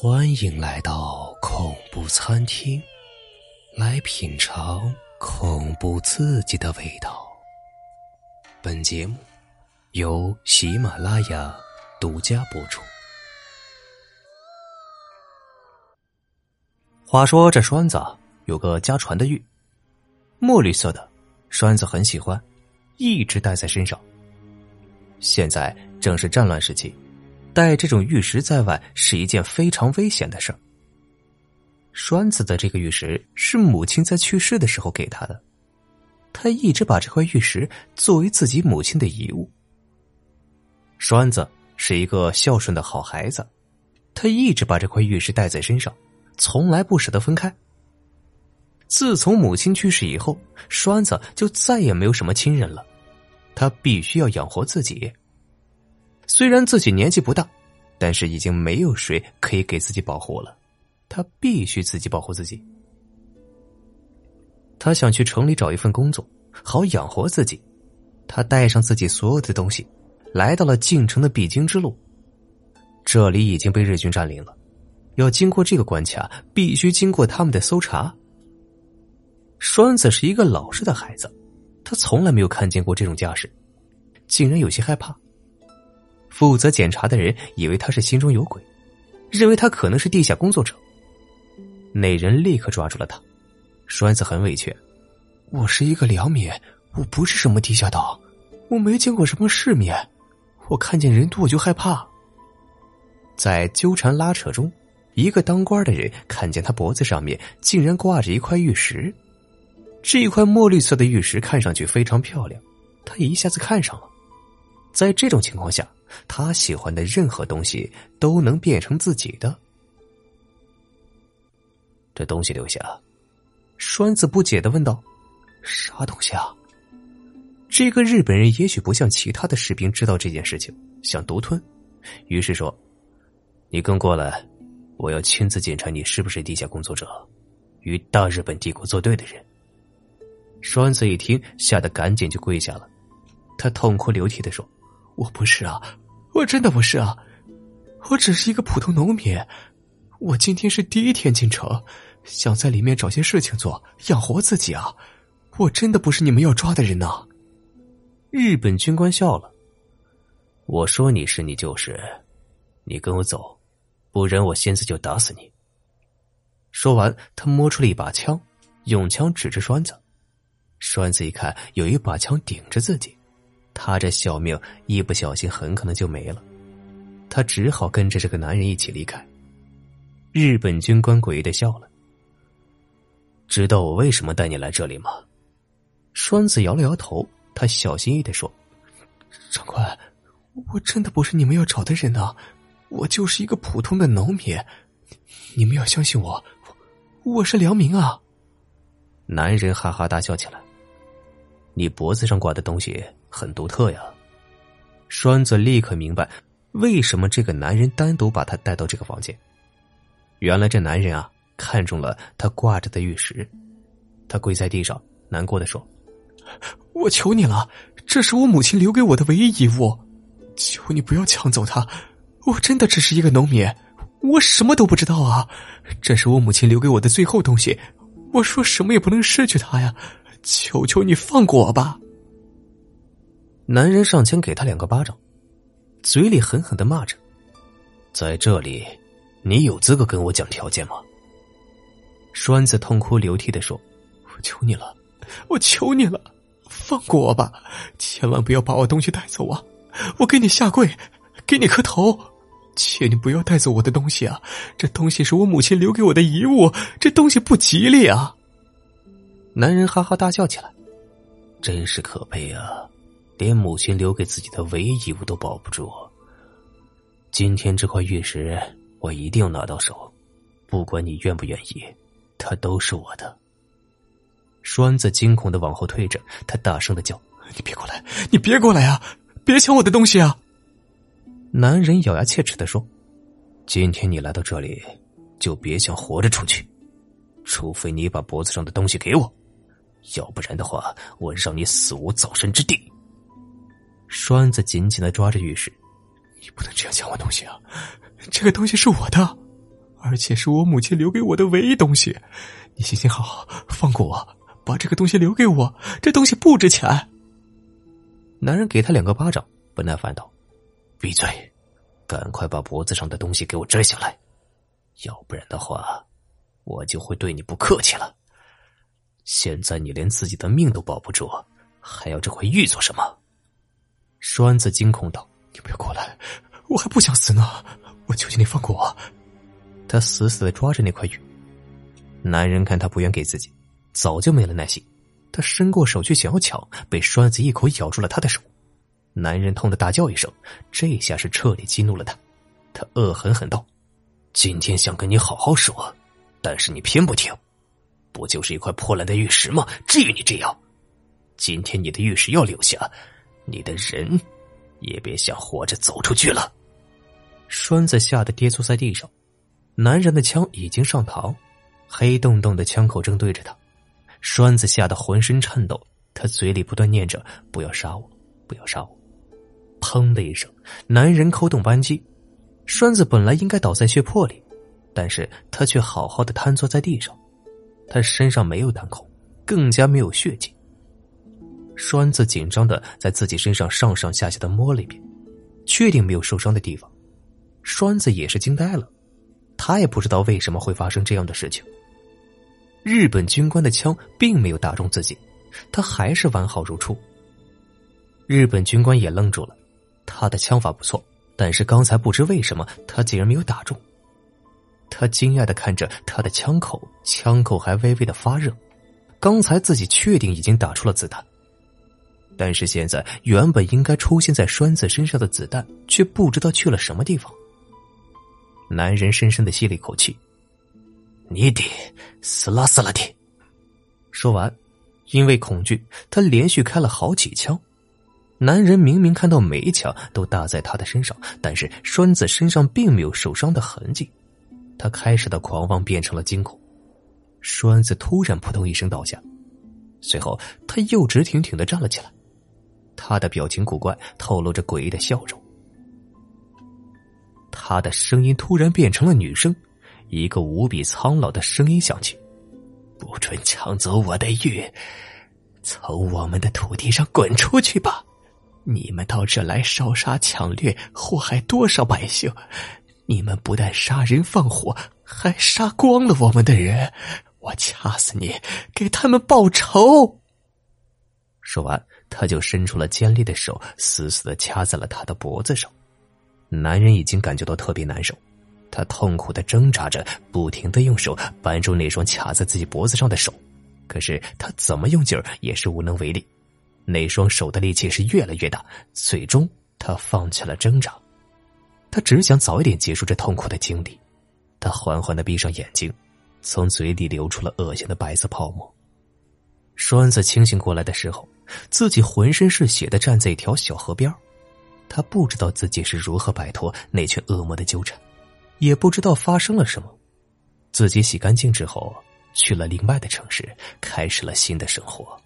欢迎来到恐怖餐厅，来品尝恐怖刺激的味道。本节目由喜马拉雅独家播出。话说这栓子有个家传的玉，墨绿色的，栓子很喜欢，一直带在身上。现在正是战乱时期。带这种玉石在外是一件非常危险的事儿。栓子的这个玉石是母亲在去世的时候给他的，他一直把这块玉石作为自己母亲的遗物。栓子是一个孝顺的好孩子，他一直把这块玉石带在身上，从来不舍得分开。自从母亲去世以后，栓子就再也没有什么亲人了，他必须要养活自己。虽然自己年纪不大，但是已经没有谁可以给自己保护了，他必须自己保护自己。他想去城里找一份工作，好养活自己。他带上自己所有的东西，来到了进城的必经之路。这里已经被日军占领了，要经过这个关卡，必须经过他们的搜查。栓子是一个老实的孩子，他从来没有看见过这种架势，竟然有些害怕。负责检查的人以为他是心中有鬼，认为他可能是地下工作者。那人立刻抓住了他。栓子很委屈：“我是一个良民，我不是什么地下党，我没见过什么世面，我看见人多我就害怕。”在纠缠拉扯中，一个当官的人看见他脖子上面竟然挂着一块玉石，这块墨绿色的玉石看上去非常漂亮，他一下子看上了。在这种情况下。他喜欢的任何东西都能变成自己的。这东西留下，栓子不解的问道：“啥东西啊？”这个日本人也许不像其他的士兵知道这件事情，想独吞，于是说：“你跟过来，我要亲自检查你是不是地下工作者，与大日本帝国作对的人。”栓子一听，吓得赶紧就跪下了，他痛哭流涕的说。我不是啊，我真的不是啊，我只是一个普通农民。我今天是第一天进城，想在里面找些事情做，养活自己啊。我真的不是你们要抓的人呐。日本军官笑了。我说你是你就是，你跟我走，不然我现在就打死你。说完，他摸出了一把枪，用枪指着栓子。栓子一看，有一把枪顶着自己。他这小命一不小心很可能就没了，他只好跟着这个男人一起离开。日本军官诡异的笑了。知道我为什么带你来这里吗？栓子摇了摇头，他小心翼翼的说：“长官，我真的不是你们要找的人呐，我就是一个普通的农民，你们要相信我，我是良民啊。”男人哈哈大笑起来。你脖子上挂的东西很独特呀，栓子立刻明白为什么这个男人单独把他带到这个房间。原来这男人啊看中了他挂着的玉石，他跪在地上难过的说：“我求你了，这是我母亲留给我的唯一遗物，求你不要抢走它。我真的只是一个农民，我什么都不知道啊，这是我母亲留给我的最后东西，我说什么也不能失去它呀。”求求你放过我吧！男人上前给他两个巴掌，嘴里狠狠的骂着：“在这里，你有资格跟我讲条件吗？”栓子痛哭流涕的说：“我求你了，我求你了，放过我吧！千万不要把我东西带走啊！我给你下跪，给你磕头，请你不要带走我的东西啊！这东西是我母亲留给我的遗物，这东西不吉利啊！”男人哈哈大笑起来，真是可悲啊！连母亲留给自己的唯一遗物都保不住。今天这块玉石，我一定要拿到手，不管你愿不愿意，它都是我的。栓子惊恐的往后退着，他大声的叫：“你别过来！你别过来啊！别抢我的东西啊！”男人咬牙切齿的说：“今天你来到这里，就别想活着出去，除非你把脖子上的东西给我。”要不然的话，我让你死无葬身之地。栓子紧紧的抓着玉石，你不能这样抢我东西啊！这个东西是我的，而且是我母亲留给我的唯一东西。你行行好，放过我，把这个东西留给我。这东西不值钱。男人给他两个巴掌，不耐烦道：“闭嘴，赶快把脖子上的东西给我摘下来，要不然的话，我就会对你不客气了。现在你连自己的命都保不住，还要这块玉做什么？”栓子惊恐道：“你不要过来，我还不想死呢！我求求你放过我。”他死死的抓着那块玉。男人看他不愿给自己，早就没了耐心。他伸过手去想要抢，被栓子一口咬住了他的手。男人痛得大叫一声，这下是彻底激怒了他。他恶狠狠道：“今天想跟你好好说，但是你偏不听。不就是一块破烂的玉石吗？至于你这样？今天你的玉石要留下，你的人也别想活着走出去了。”栓子吓得跌坐在地上。男人的枪已经上膛，黑洞洞的枪口正对着他。栓子吓得浑身颤抖，他嘴里不断念着：“不要杀我，不要杀我。”砰的一声，男人扣动扳机，栓子本来应该倒在血泊里，但是他却好好的瘫坐在地上。他身上没有弹孔，更加没有血迹。栓子紧张的在自己身上上上下下的摸了一遍，确定没有受伤的地方。栓子也是惊呆了，他也不知道为什么会发生这样的事情。日本军官的枪并没有打中自己，他还是完好如初。日本军官也愣住了，他的枪法不错，但是刚才不知为什么他竟然没有打中。他惊讶的看着他的枪口，枪口还微微的发热。刚才自己确定已经打出了子弹，但是现在原本应该出现在栓子身上的子弹，却不知道去了什么地方。男人深深的吸了一口气。你得死啦死啦的！说完，因为恐惧，他连续开了好几枪。男人明明看到每一枪都打在他的身上，但是栓子身上并没有受伤的痕迹。他开始的狂妄变成了惊恐。栓子突然扑通一声倒下，随后他又直挺挺的站了起来。他的表情古怪，透露着诡异的笑容。他的声音突然变成了女声。一个无比苍老的声音响起：“不准抢走我的玉，从我们的土地上滚出去吧！你们到这来烧杀抢掠，祸害多少百姓？你们不但杀人放火，还杀光了我们的人！我掐死你，给他们报仇！”说完，他就伸出了尖利的手，死死的掐在了他的脖子上。男人已经感觉到特别难受。他痛苦的挣扎着，不停的用手扳住那双卡在自己脖子上的手，可是他怎么用劲儿也是无能为力。那双手的力气是越来越大，最终他放弃了挣扎。他只想早一点结束这痛苦的经历。他缓缓的闭上眼睛，从嘴里流出了恶心的白色泡沫。栓子清醒过来的时候，自己浑身是血的站在一条小河边他不知道自己是如何摆脱那群恶魔的纠缠。也不知道发生了什么，自己洗干净之后，去了另外的城市，开始了新的生活。